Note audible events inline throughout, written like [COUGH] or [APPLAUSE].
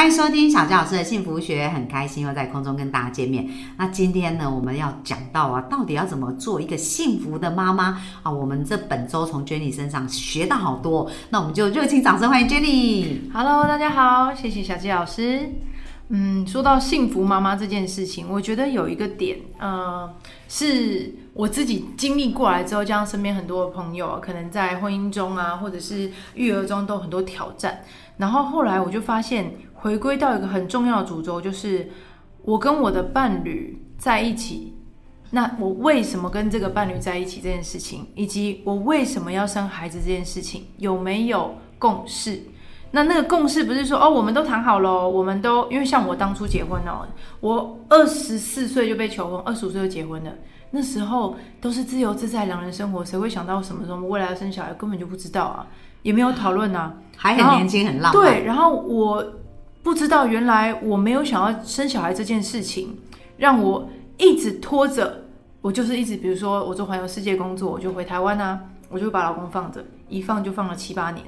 欢迎收听小纪老师的幸福学，很开心又在空中跟大家见面。那今天呢，我们要讲到啊，到底要怎么做一个幸福的妈妈啊？我们这本周从 Jenny 身上学到好多，那我们就热情掌声欢迎 Jenny。Hello，大家好，谢谢小纪老师。嗯，说到幸福妈妈这件事情，我觉得有一个点，呃，是我自己经历过来之后，加上身边很多的朋友，可能在婚姻中啊，或者是育儿中都有很多挑战。然后后来我就发现，回归到一个很重要的主轴，就是我跟我的伴侣在一起，那我为什么跟这个伴侣在一起这件事情，以及我为什么要生孩子这件事情，有没有共识？那那个共识不是说哦，我们都谈好了，我们都因为像我当初结婚哦，我二十四岁就被求婚，二十五岁就结婚了。那时候都是自由自在两人生活，谁会想到什么时候未来要生小孩，根本就不知道啊，也没有讨论啊，还很年轻，很浪漫。对，然后我不知道原来我没有想要生小孩这件事情，让我一直拖着。我就是一直，比如说我做环游世界工作，我就回台湾啊，我就把老公放着，一放就放了七八年。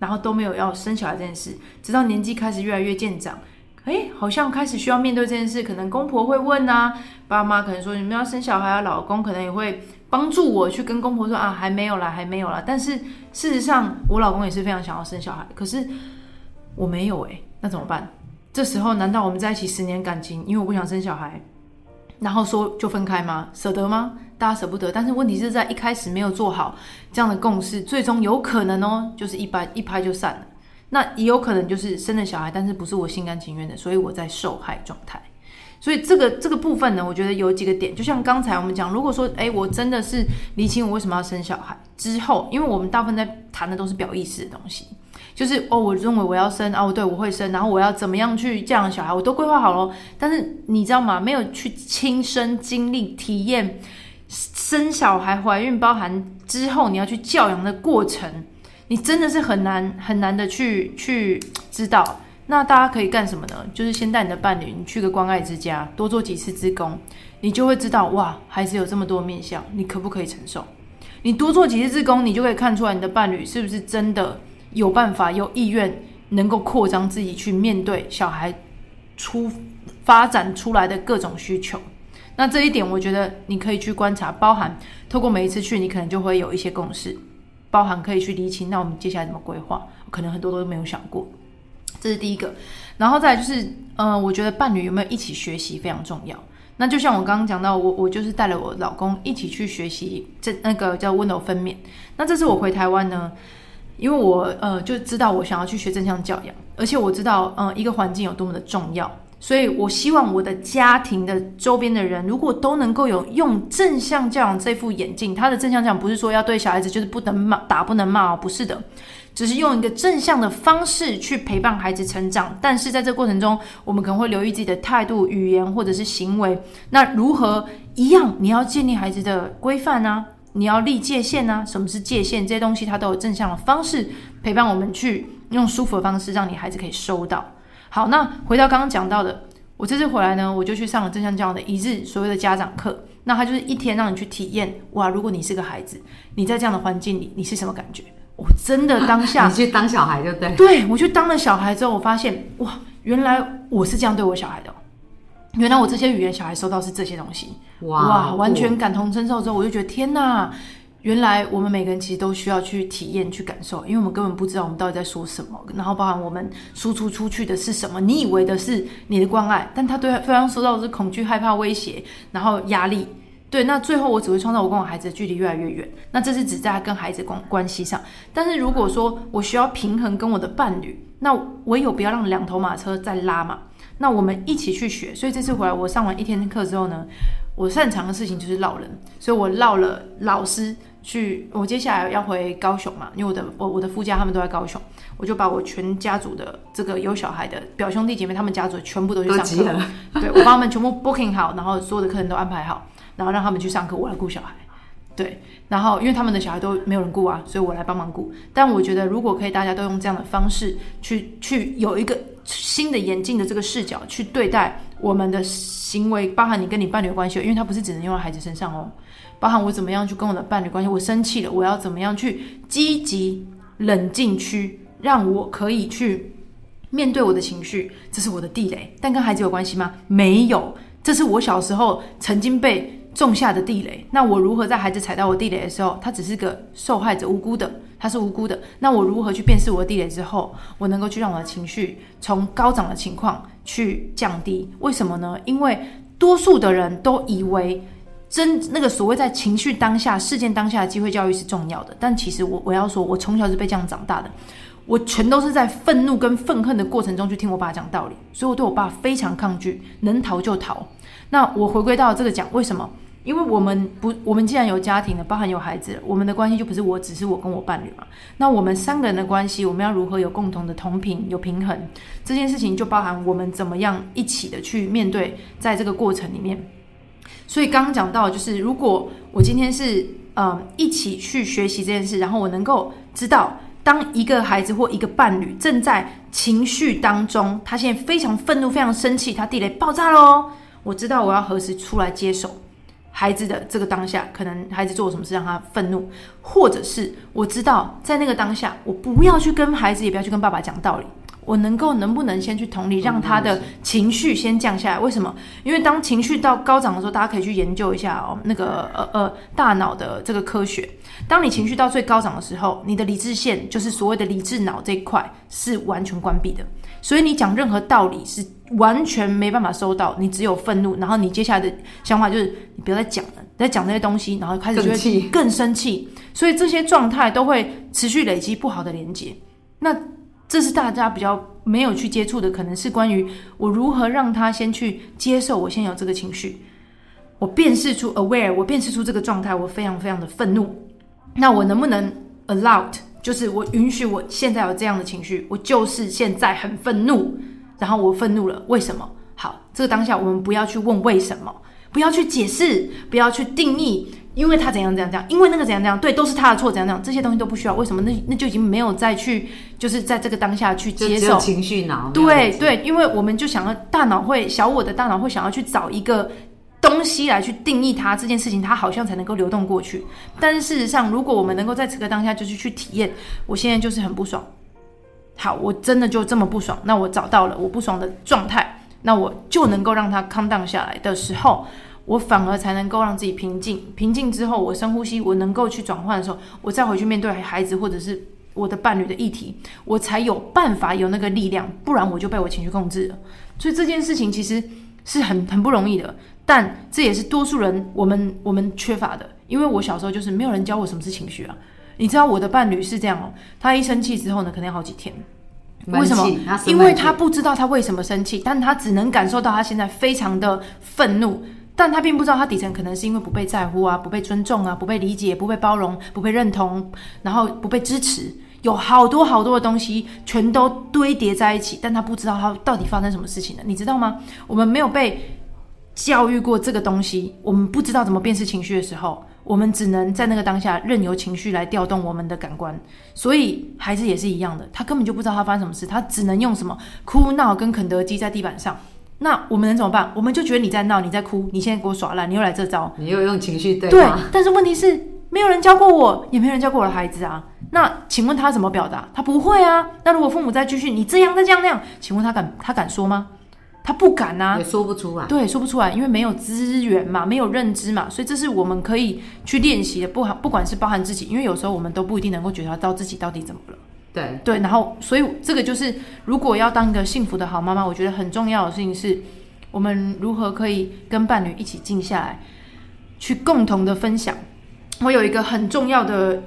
然后都没有要生小孩这件事，直到年纪开始越来越渐长，哎，好像开始需要面对这件事。可能公婆会问啊，爸妈可能说你们要生小孩啊，老公可能也会帮助我去跟公婆说啊，还没有啦，还没有啦。但是事实上，我老公也是非常想要生小孩，可是我没有哎，那怎么办？这时候难道我们在一起十年感情，因为我不想生小孩，然后说就分开吗？舍得吗？大家舍不得，但是问题是在一开始没有做好这样的共识，最终有可能哦，就是一般一拍就散了。那也有可能就是生了小孩，但是不是我心甘情愿的，所以我在受害状态。所以这个这个部分呢，我觉得有几个点，就像刚才我们讲，如果说哎，我真的是理清我为什么要生小孩之后，因为我们大部分在谈的都是表意识的东西，就是哦，我认为我要生啊，对我会生，然后我要怎么样去教养小孩，我都规划好了。但是你知道吗？没有去亲身经历体验。生小孩、怀孕，包含之后你要去教养的过程，你真的是很难很难的去去知道。那大家可以干什么呢？就是先带你的伴侣，你去个关爱之家，多做几次志工，你就会知道哇，孩子有这么多面相，你可不可以承受？你多做几次志工，你就可以看出来你的伴侣是不是真的有办法、有意愿，能够扩张自己去面对小孩出发展出来的各种需求。那这一点，我觉得你可以去观察，包含透过每一次去，你可能就会有一些共识，包含可以去理清。那我们接下来怎么规划？可能很多都没有想过，这是第一个。然后再就是，嗯，我觉得伴侣有没有一起学习非常重要。那就像我刚刚讲到，我我就是带了我老公一起去学习这那个叫温柔分娩。那这次我回台湾呢，因为我呃就知道我想要去学正向教养，而且我知道，嗯，一个环境有多么的重要。所以，我希望我的家庭的周边的人，如果都能够有用正向教养这副眼镜，他的正向教养不是说要对小孩子就是不能骂打不能骂哦，不是的，只是用一个正向的方式去陪伴孩子成长。但是在这过程中，我们可能会留意自己的态度、语言或者是行为。那如何一样？你要建立孩子的规范啊，你要立界限啊。什么是界限？这些东西它都有正向的方式陪伴我们去用舒服的方式，让你孩子可以收到。好，那回到刚刚讲到的，我这次回来呢，我就去上了正向教育的一日所谓的家长课。那他就是一天让你去体验，哇，如果你是个孩子，你在这样的环境里，你是什么感觉？我真的当下 [LAUGHS] 你去当小孩就对，对我去当了小孩之后，我发现哇，原来我是这样对我小孩的，原来我这些语言小孩收到是这些东西，哇，完全感同身受之后，我就觉得天哪！原来我们每个人其实都需要去体验、去感受，因为我们根本不知道我们到底在说什么，然后包含我们输出出去的是什么。你以为的是你的关爱，但他对对方收到的是恐惧、害怕、威胁，然后压力。对，那最后我只会创造我跟我孩子的距离越来越远。那这是只在跟孩子关关系上。但是如果说我需要平衡跟我的伴侣，那唯有不要让两头马车在拉嘛。那我们一起去学。所以这次回来，我上完一天课之后呢，我擅长的事情就是唠人，所以我唠了老师。去，我接下来要回高雄嘛，因为我的我我的夫家他们都在高雄，我就把我全家族的这个有小孩的表兄弟姐妹，他们家族全部都去上课，对我帮他们全部 booking 好，然后所有的客人都安排好，然后让他们去上课，我来顾小孩。对，然后因为他们的小孩都没有人顾啊，所以我来帮忙顾。但我觉得如果可以，大家都用这样的方式去去有一个新的眼镜的这个视角去对待我们的行为，包含你跟你伴侣的关系，因为它不是只能用在孩子身上哦，包含我怎么样去跟我的伴侣关系，我生气了，我要怎么样去积极冷静区，让我可以去面对我的情绪，这是我的地雷，但跟孩子有关系吗？没有，这是我小时候曾经被。种下的地雷，那我如何在孩子踩到我地雷的时候，他只是个受害者，无辜的，他是无辜的。那我如何去辨识我的地雷之后，我能够去让我的情绪从高涨的情况去降低？为什么呢？因为多数的人都以为真那个所谓在情绪当下、事件当下的机会教育是重要的，但其实我我要说，我从小是被这样长大的，我全都是在愤怒跟愤恨的过程中去听我爸讲道理，所以我对我爸非常抗拒，能逃就逃。那我回归到这个讲，为什么？因为我们不，我们既然有家庭了，包含有孩子，我们的关系就不是我，只是我跟我伴侣嘛。那我们三个人的关系，我们要如何有共同的同频、有平衡？这件事情就包含我们怎么样一起的去面对，在这个过程里面。所以刚刚讲到，就是如果我今天是嗯一起去学习这件事，然后我能够知道，当一个孩子或一个伴侣正在情绪当中，他现在非常愤怒、非常生气，他地雷爆炸喽，我知道我要何时出来接手。孩子的这个当下，可能孩子做了什么事让他愤怒，或者是我知道在那个当下，我不要去跟孩子，也不要去跟爸爸讲道理，我能够能不能先去同理，让他的情绪先降下来？为什么？因为当情绪到高涨的时候，大家可以去研究一下哦，那个呃呃大脑的这个科学。当你情绪到最高涨的时候，你的理智线就是所谓的理智脑这一块是完全关闭的。所以你讲任何道理是完全没办法收到，你只有愤怒，然后你接下来的想法就是你不要再讲了，再讲那些东西，然后开始就会更生气，所以这些状态都会持续累积不好的连接。那这是大家比较没有去接触的，可能是关于我如何让他先去接受我先有这个情绪，我辨识出 aware，我辨识出这个状态，我非常非常的愤怒，那我能不能 allowed？就是我允许我现在有这样的情绪，我就是现在很愤怒，然后我愤怒了，为什么？好，这个当下我们不要去问为什么，不要去解释，不要去定义，因为他怎样怎样怎样，因为那个怎样怎样，对，都是他的错，怎样怎样，这些东西都不需要。为什么？那那就已经没有再去，就是在这个当下去接受情绪脑。对对，因为我们就想要大脑会小我的大脑会想要去找一个。东西来去定义它这件事情，它好像才能够流动过去。但是事实上，如果我们能够在此刻当下就是去体验，我现在就是很不爽。好，我真的就这么不爽，那我找到了我不爽的状态，那我就能够让它 calm down 下来的时候，我反而才能够让自己平静。平静之后，我深呼吸，我能够去转换的时候，我再回去面对孩子或者是我的伴侣的议题，我才有办法有那个力量。不然我就被我情绪控制了。所以这件事情其实是很很不容易的。但这也是多数人我们我们缺乏的，因为我小时候就是没有人教我什么是情绪啊。你知道我的伴侣是这样哦，他一生气之后呢，可能要好几天。为什么？因为他不知道他为什么生气，但他只能感受到他现在非常的愤怒，但他并不知道他底层可能是因为不被在乎啊，不被尊重啊，不被理解，不被包容，不被认同，然后不被支持，有好多好多的东西全都堆叠在一起，但他不知道他到底发生什么事情了，你知道吗？我们没有被。教育过这个东西，我们不知道怎么辨识情绪的时候，我们只能在那个当下任由情绪来调动我们的感官。所以孩子也是一样的，他根本就不知道他发生什么事，他只能用什么哭闹跟肯德基在地板上。那我们能怎么办？我们就觉得你在闹，你在哭，你现在给我耍赖，你又来这招，你又用情绪对对。但是问题是，没有人教过我，也没有人教过我的孩子啊。那请问他怎么表达？他不会啊。那如果父母再继续，你这样再这样那样，请问他敢他敢说吗？他不敢呐，也说不出来。对，说不出来，因为没有资源嘛，没有认知嘛，所以这是我们可以去练习的。不含不管是包含自己，因为有时候我们都不一定能够觉察到自己到底怎么了。对对，然后所以这个就是，如果要当一个幸福的好妈妈，我觉得很重要的事情是，我们如何可以跟伴侣一起静下来，去共同的分享。我有一个很重要的。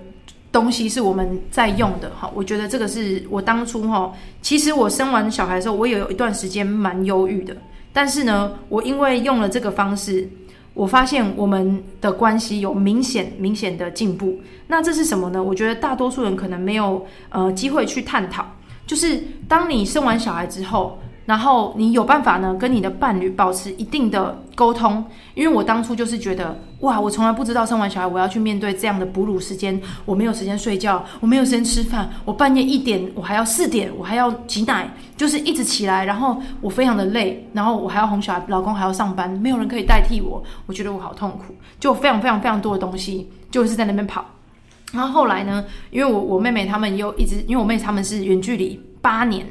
东西是我们在用的哈，我觉得这个是我当初哈，其实我生完小孩的时候，我也有一段时间蛮忧郁的。但是呢，我因为用了这个方式，我发现我们的关系有明显明显的进步。那这是什么呢？我觉得大多数人可能没有呃机会去探讨，就是当你生完小孩之后。然后你有办法呢跟你的伴侣保持一定的沟通。因为我当初就是觉得，哇，我从来不知道生完小孩我要去面对这样的哺乳时间，我没有时间睡觉，我没有时间吃饭，我半夜一点我还要四点我还要挤奶，就是一直起来，然后我非常的累，然后我还要哄小孩，老公还要上班，没有人可以代替我，我觉得我好痛苦，就非常非常非常多的东西就是在那边跑。然后后来呢，因为我我妹妹他们又一直，因为我妹他们是远距离八年，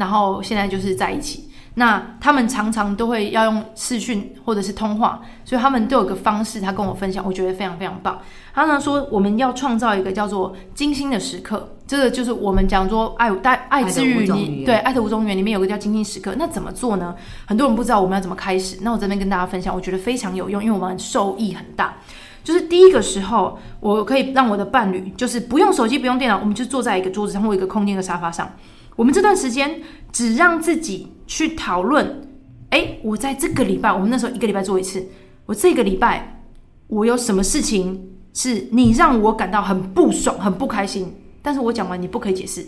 然后现在就是在一起。那他们常常都会要用视讯或者是通话，所以他们都有个方式，他跟我分享，我觉得非常非常棒。他呢说，我们要创造一个叫做精心的时刻，这个就是我们讲说爱爱爱之语里，对爱的五种语言里面有个叫精心时刻。那怎么做呢？很多人不知道我们要怎么开始。那我这边跟大家分享，我觉得非常有用，因为我们受益很大。就是第一个时候，我可以让我的伴侣，就是不用手机、不用电脑，我们就坐在一个桌子上或一个空间的沙发上。我们这段时间只让自己去讨论，哎，我在这个礼拜，我们那时候一个礼拜做一次，我这个礼拜我有什么事情是你让我感到很不爽、很不开心，但是我讲完你不可以解释。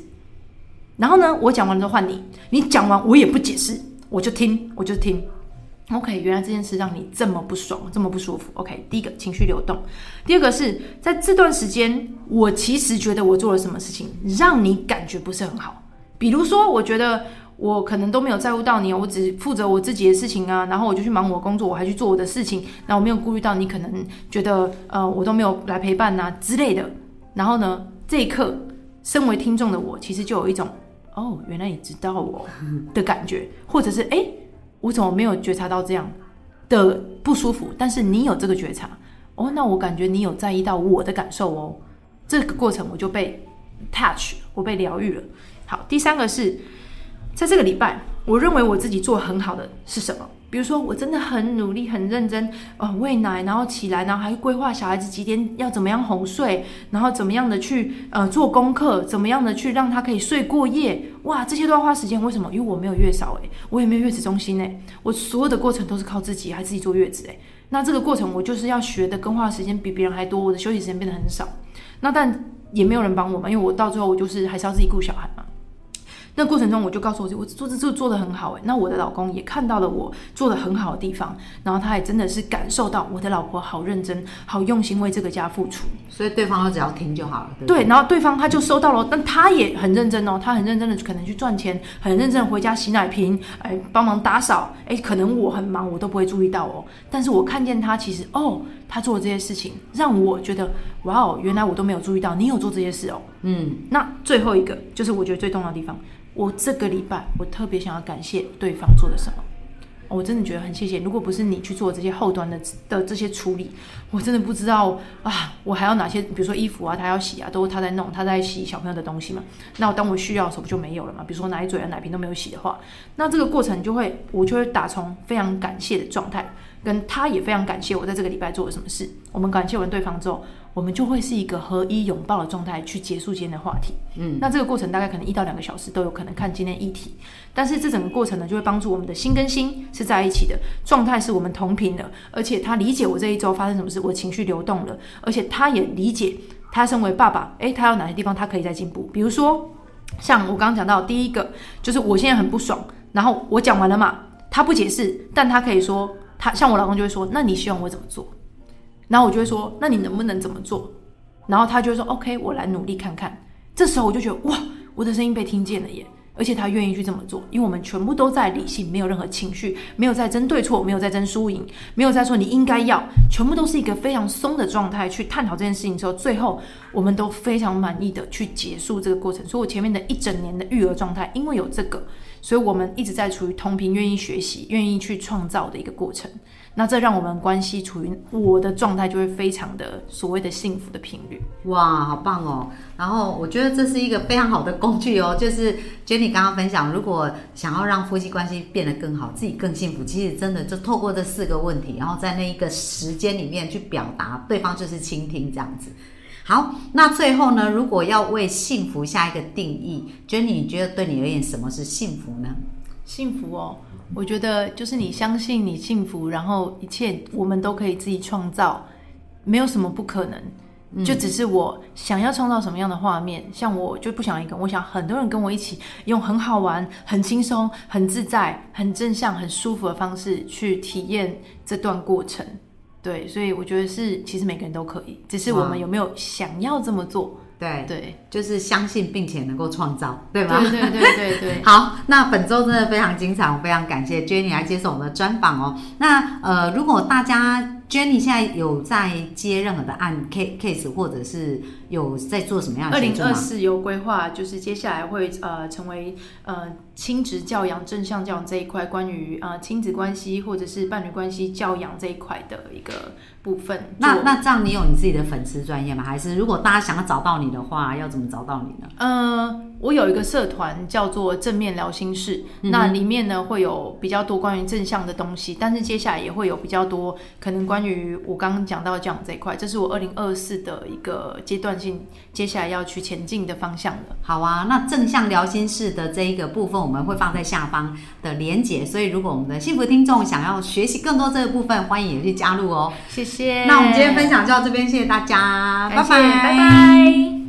然后呢，我讲完之后换你，你讲完我也不解释，我就听，我就听。OK，原来这件事让你这么不爽，这么不舒服。OK，第一个情绪流动，第二个是在这段时间，我其实觉得我做了什么事情让你感觉不是很好。比如说，我觉得我可能都没有在乎到你，我只负责我自己的事情啊，然后我就去忙我工作，我还去做我的事情，那我没有顾虑到你可能觉得呃我都没有来陪伴啊之类的。然后呢，这一刻，身为听众的我，其实就有一种哦，原来你知道我的感觉，或者是哎。我怎么没有觉察到这样的不舒服？但是你有这个觉察哦，那我感觉你有在意到我的感受哦。这个过程我就被 touch，我被疗愈了。好，第三个是在这个礼拜，我认为我自己做很好的是什么？比如说，我真的很努力、很认真，呃，喂奶，然后起来，然后还规划小孩子几点要怎么样哄睡，然后怎么样的去呃做功课，怎么样的去让他可以睡过夜。哇，这些都要花时间。为什么？因为我没有月嫂诶，我也没有月子中心诶，我所有的过程都是靠自己，还自己坐月子诶。那这个过程我就是要学的，更花的时间比别人还多，我的休息时间变得很少。那但也没有人帮我嘛，因为我到最后我就是还是要自己顾小孩。那过程中，我就告诉我自己，我做这这做的很好诶。那我的老公也看到了我做的很好的地方，然后他也真的是感受到我的老婆好认真、好用心为这个家付出。所以对方他只要听就好了。对，然后对方他就收到了，但他也很认真哦，他很认真的可能去赚钱，很认真的回家洗奶瓶，哎，帮忙打扫。哎，可能我很忙，我都不会注意到哦。但是我看见他，其实哦，他做的这些事情，让我觉得哇哦，原来我都没有注意到你有做这些事哦。嗯，那最后一个就是我觉得最重要的地方。我这个礼拜，我特别想要感谢对方做的什么，我真的觉得很谢谢。如果不是你去做这些后端的的这些处理，我真的不知道啊，我还要哪些，比如说衣服啊，他要洗啊，都是他在弄，他在洗小朋友的东西嘛。那当我需要的时候，不就没有了嘛？比如说奶嘴啊、奶瓶都没有洗的话，那这个过程就会，我就会打从非常感谢的状态，跟他也非常感谢我在这个礼拜做了什么事。我们感谢完对方之后。我们就会是一个合一拥抱的状态去结束今天的话题。嗯，那这个过程大概可能一到两个小时都有可能看今天议题，但是这整个过程呢，就会帮助我们的心跟心是在一起的状态，是我们同频的，而且他理解我这一周发生什么事，我情绪流动了，而且他也理解他身为爸爸，诶，他有哪些地方他可以再进步。比如说，像我刚刚讲到第一个，就是我现在很不爽，然后我讲完了嘛，他不解释，但他可以说，他像我老公就会说，那你希望我怎么做？然后我就会说，那你能不能怎么做？然后他就会说，OK，我来努力看看。这时候我就觉得，哇，我的声音被听见了耶！而且他愿意去这么做，因为我们全部都在理性，没有任何情绪，没有在争对错，没有在争输赢，没有在说你应该要，全部都是一个非常松的状态去探讨这件事情之后，最后我们都非常满意的去结束这个过程。所以我前面的一整年的育儿状态，因为有这个，所以我们一直在处于同频、愿意学习、愿意去创造的一个过程。那这让我们关系处于我的状态，就会非常的所谓的幸福的频率。哇，好棒哦！然后我觉得这是一个非常好的工具哦。就是 Jenny 刚刚分享，如果想要让夫妻关系变得更好，自己更幸福，其实真的就透过这四个问题，然后在那一个时间里面去表达，对方就是倾听这样子。好，那最后呢，如果要为幸福下一个定义，Jenny，你觉得对你而言什么是幸福呢？幸福哦。我觉得就是你相信你幸福，然后一切我们都可以自己创造，没有什么不可能。就只是我想要创造什么样的画面，像我就不想一个，我想很多人跟我一起用很好玩、很轻松、很自在、很正向、很舒服的方式去体验这段过程。对，所以我觉得是，其实每个人都可以，只是我们有没有想要这么做。对，对，就是相信并且能够创造，对吗？对对对对对。[LAUGHS] 好，那本周真的非常精彩，我非常感谢 Jenny 来接受我们的专访哦。那呃，如果大家 Jenny 现在有在接任何的案 case 或者是有在做什么样的二零？二四有规划，就是接下来会呃成为呃亲职教养、正向教养这一块，关于呃亲子关系或者是伴侣关系教养这一块的一个部分。那那这样，你有你自己的粉丝专业吗？还是如果大家想要找到你的话，要怎么找到你呢？呃，我有一个社团叫做正面聊心事，嗯那里面呢会有比较多关于正向的东西，但是接下来也会有比较多可能关于我刚刚讲到的教养这一块，这是我二零二四的一个阶段性，接下来要去前进的方向了。好啊，那正向聊心事的这一个部分，我们会放在下方的连结，所以如果我们的幸福听众想要学习更多这个部分，欢迎也去加入哦。谢谢。那我们今天分享就到这边，谢谢大家，拜拜拜拜